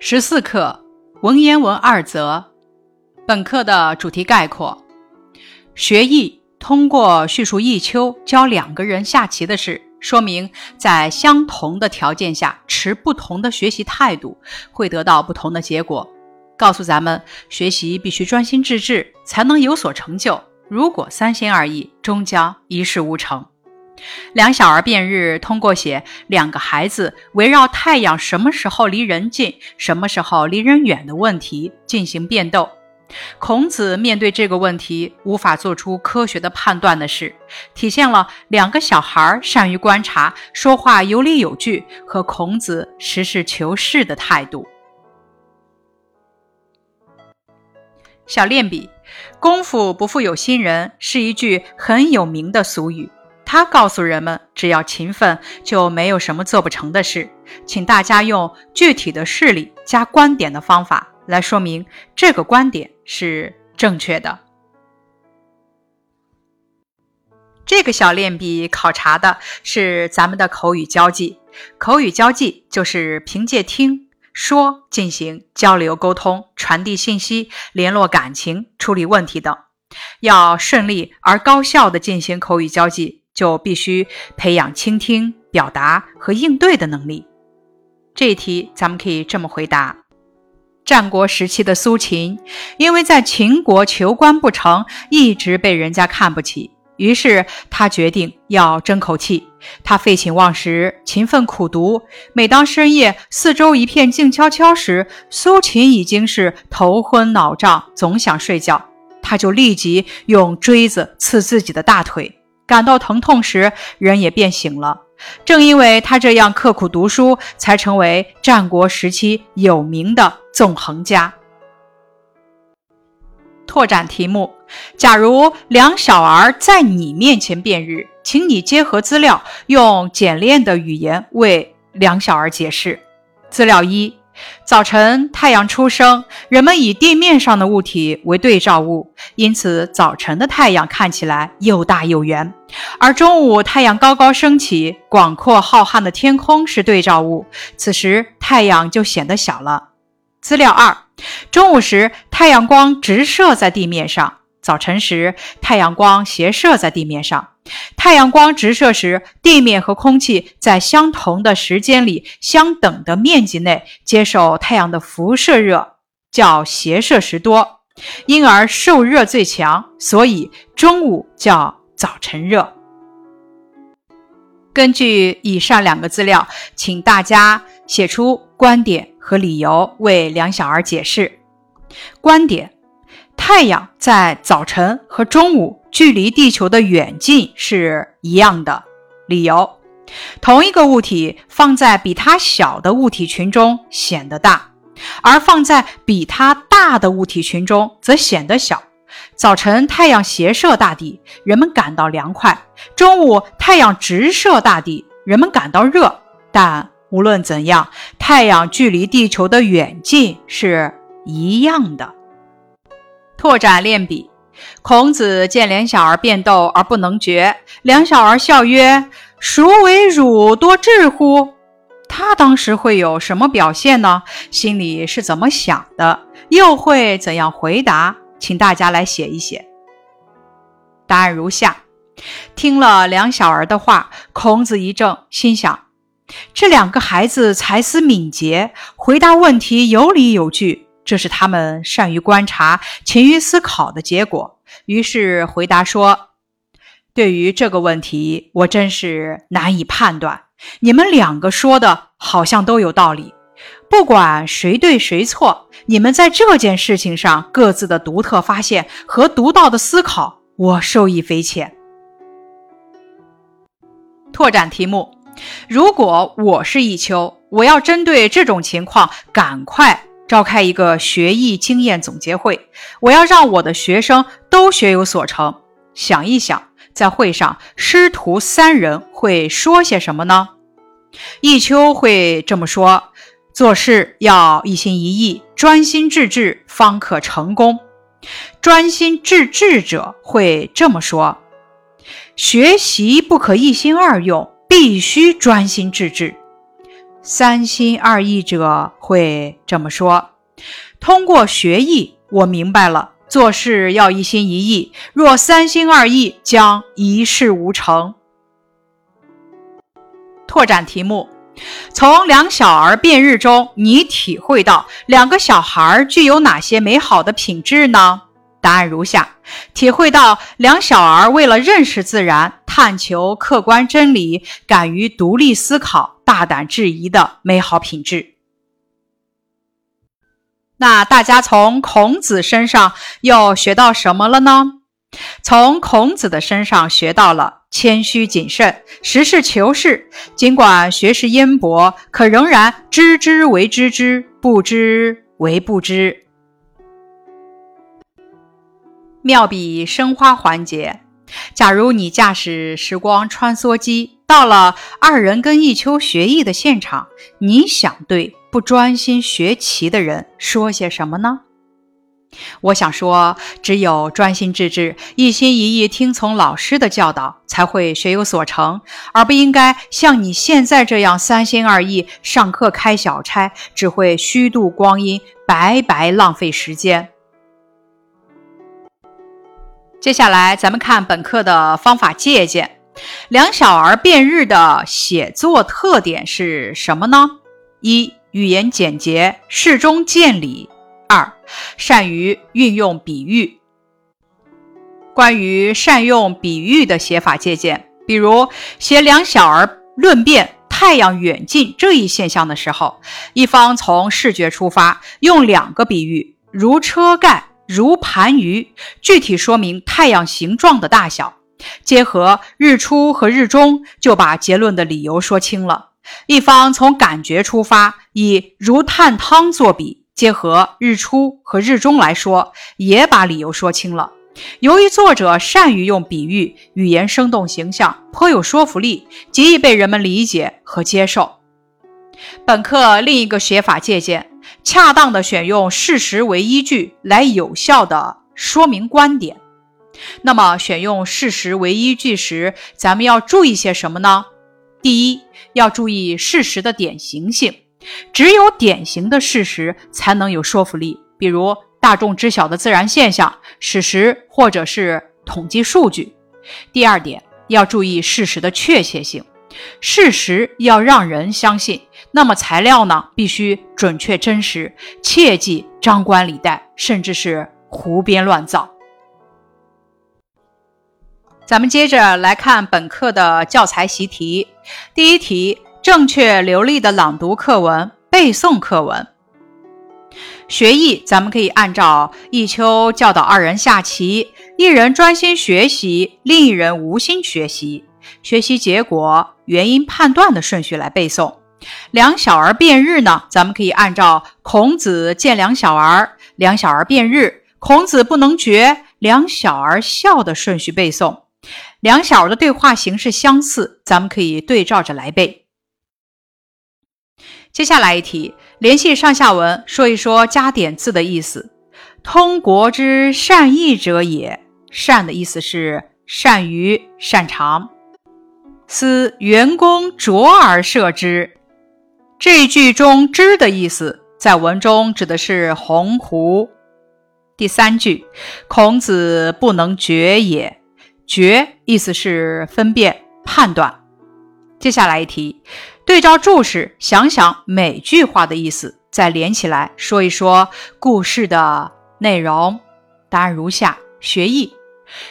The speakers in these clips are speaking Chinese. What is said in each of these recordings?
十四课文言文二则。本课的主题概括：学弈通过叙述弈秋教两个人下棋的事，说明在相同的条件下持不同的学习态度，会得到不同的结果。告诉咱们，学习必须专心致志，才能有所成就。如果三心二意，终将一事无成。两小儿辩日，通过写两个孩子围绕太阳什么时候离人近、什么时候离人远的问题进行辩斗。孔子面对这个问题无法做出科学的判断的是，体现了两个小孩善于观察、说话有理有据和孔子实事求是的态度。小练笔，功夫不负有心人是一句很有名的俗语。他告诉人们，只要勤奋，就没有什么做不成的事。请大家用具体的事例加观点的方法来说明这个观点是正确的。这个小练笔考察的是咱们的口语交际。口语交际就是凭借听说进行交流沟通、传递信息、联络感情、处理问题等。要顺利而高效地进行口语交际。就必须培养倾听、表达和应对的能力。这一题咱们可以这么回答：战国时期的苏秦，因为在秦国求官不成，一直被人家看不起，于是他决定要争口气。他废寝忘食，勤奋苦读。每当深夜四周一片静悄悄时，苏秦已经是头昏脑胀，总想睡觉。他就立即用锥子刺自己的大腿。感到疼痛时，人也变醒了。正因为他这样刻苦读书，才成为战国时期有名的纵横家。拓展题目：假如两小儿在你面前辩日，请你结合资料，用简练的语言为两小儿解释。资料一。早晨，太阳初升，人们以地面上的物体为对照物，因此早晨的太阳看起来又大又圆；而中午，太阳高高升起，广阔浩瀚的天空是对照物，此时太阳就显得小了。资料二：中午时，太阳光直射在地面上。早晨时，太阳光斜射在地面上。太阳光直射时，地面和空气在相同的时间里、相等的面积内接受太阳的辐射热，叫斜射时多，因而受热最强。所以中午叫早晨热。根据以上两个资料，请大家写出观点和理由，为两小儿解释。观点。太阳在早晨和中午距离地球的远近是一样的。理由：同一个物体放在比它小的物体群中显得大，而放在比它大的物体群中则显得小。早晨太阳斜射大地，人们感到凉快；中午太阳直射大地，人们感到热。但无论怎样，太阳距离地球的远近是一样的。拓展练笔，孔子见两小儿辩斗而不能决，两小儿笑曰：“孰为汝多智乎？”他当时会有什么表现呢？心里是怎么想的？又会怎样回答？请大家来写一写。答案如下：听了两小儿的话，孔子一怔，心想：这两个孩子才思敏捷，回答问题有理有据。这是他们善于观察、勤于思考的结果。于是回答说：“对于这个问题，我真是难以判断。你们两个说的好像都有道理。不管谁对谁错，你们在这件事情上各自的独特发现和独到的思考，我受益匪浅。”拓展题目：如果我是弈秋，我要针对这种情况赶快。召开一个学艺经验总结会，我要让我的学生都学有所成。想一想，在会上师徒三人会说些什么呢？弈秋会这么说：做事要一心一意，专心致志，方可成功。专心致志者会这么说：学习不可一心二用，必须专心致志。三心二意者会这么说：通过学艺，我明白了，做事要一心一意，若三心二意，将一事无成。拓展题目：从两小儿辩日中，你体会到两个小孩具有哪些美好的品质呢？答案如下：体会到两小儿为了认识自然、探求客观真理，敢于独立思考、大胆质疑的美好品质。那大家从孔子身上又学到什么了呢？从孔子的身上学到了谦虚谨慎、实事求是。尽管学识渊博，可仍然知之为知之，不知为不知。妙笔生花环节：假如你驾驶时光穿梭机到了二人跟一秋学艺的现场，你想对不专心学棋的人说些什么呢？我想说，只有专心致志、一心一意听从老师的教导，才会学有所成，而不应该像你现在这样三心二意，上课开小差，只会虚度光阴，白白浪费时间。接下来，咱们看本课的方法借鉴。两小儿辩日的写作特点是什么呢？一、语言简洁，适中见理；二、善于运用比喻。关于善用比喻的写法借鉴，比如写两小儿论辩太阳远近这一现象的时候，一方从视觉出发，用两个比喻，如车盖。如盘盂，具体说明太阳形状的大小，结合日出和日中，就把结论的理由说清了。一方从感觉出发，以如探汤作比，结合日出和日中来说，也把理由说清了。由于作者善于用比喻，语言生动形象，颇有说服力，极易被人们理解和接受。本课另一个写法借鉴。恰当的选用事实为依据来有效的说明观点。那么，选用事实为依据时，咱们要注意些什么呢？第一，要注意事实的典型性，只有典型的事实才能有说服力，比如大众知晓的自然现象、史实或者是统计数据。第二点，要注意事实的确切性。事实要让人相信，那么材料呢必须准确真实，切忌张冠李戴，甚至是胡编乱造。咱们接着来看本课的教材习题。第一题：正确流利的朗读课文，背诵课文。学艺，咱们可以按照一秋教导二人下棋，一人专心学习，另一人无心学习。学习结果、原因判断的顺序来背诵。两小儿辩日呢，咱们可以按照孔子见两小儿，两小儿辩日，孔子不能决，两小儿笑的顺序背诵。两小儿的对话形式相似，咱们可以对照着来背。接下来一题，联系上下文，说一说加点字的意思。通国之善意者也，善的意思是善于、擅长。思员工卓而设之，这句中“之”的意思，在文中指的是鸿鹄。第三句，孔子不能决也，决意思是分辨、判断。接下来一题，对照注释，想想每句话的意思，再连起来说一说故事的内容。答案如下：学艺，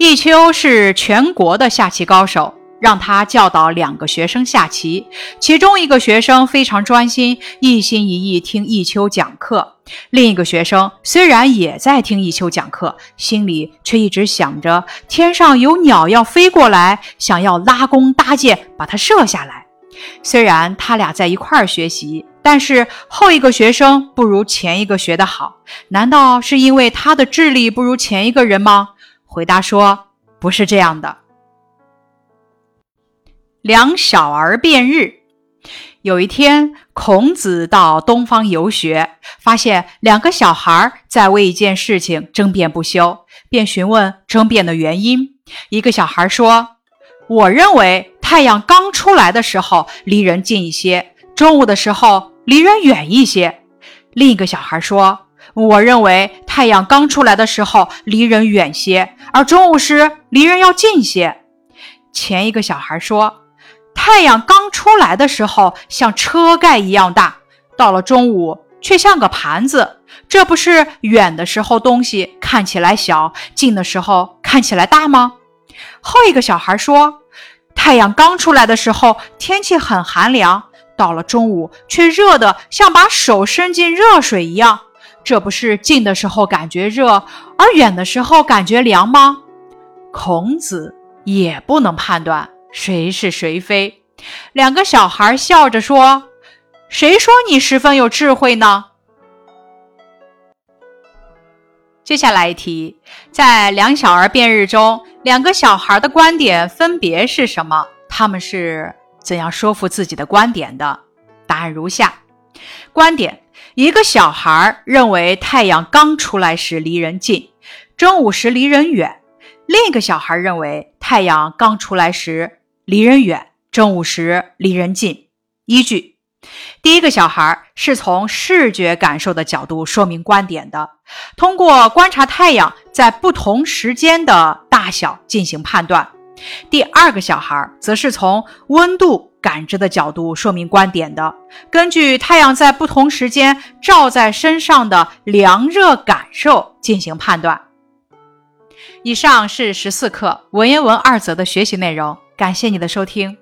弈秋是全国的下棋高手。让他教导两个学生下棋，其中一个学生非常专心，一心一意听弈秋讲课；另一个学生虽然也在听弈秋讲课，心里却一直想着天上有鸟要飞过来，想要拉弓搭箭把它射下来。虽然他俩在一块儿学习，但是后一个学生不如前一个学得好。难道是因为他的智力不如前一个人吗？回答说，不是这样的。两小儿辩日。有一天，孔子到东方游学，发现两个小孩在为一件事情争辩不休，便询问争辩的原因。一个小孩说：“我认为太阳刚出来的时候离人近一些，中午的时候离人远一些。另一个小孩说：“我认为太阳刚出来的时候离人远些，而中午时离人要近些。”前一个小孩说：“太阳刚出来的时候像车盖一样大，到了中午却像个盘子。这不是远的时候东西看起来小，近的时候看起来大吗？”后一个小孩说：“太阳刚出来的时候天气很寒凉。”到了中午，却热得像把手伸进热水一样。这不是近的时候感觉热，而远的时候感觉凉吗？孔子也不能判断谁是谁非。两个小孩笑着说：“谁说你十分有智慧呢？”接下来一题，在两小儿辩日中，两个小孩的观点分别是什么？他们是？怎样说服自己的观点的？答案如下：观点，一个小孩认为太阳刚出来时离人近，中午时离人远；另一个小孩认为太阳刚出来时离人远，正午时离人近。依据：第一个小孩是从视觉感受的角度说明观点的，通过观察太阳在不同时间的大小进行判断。第二个小孩则是从温度感知的角度说明观点的，根据太阳在不同时间照在身上的凉热感受进行判断。以上是十四课文言文二则的学习内容，感谢你的收听。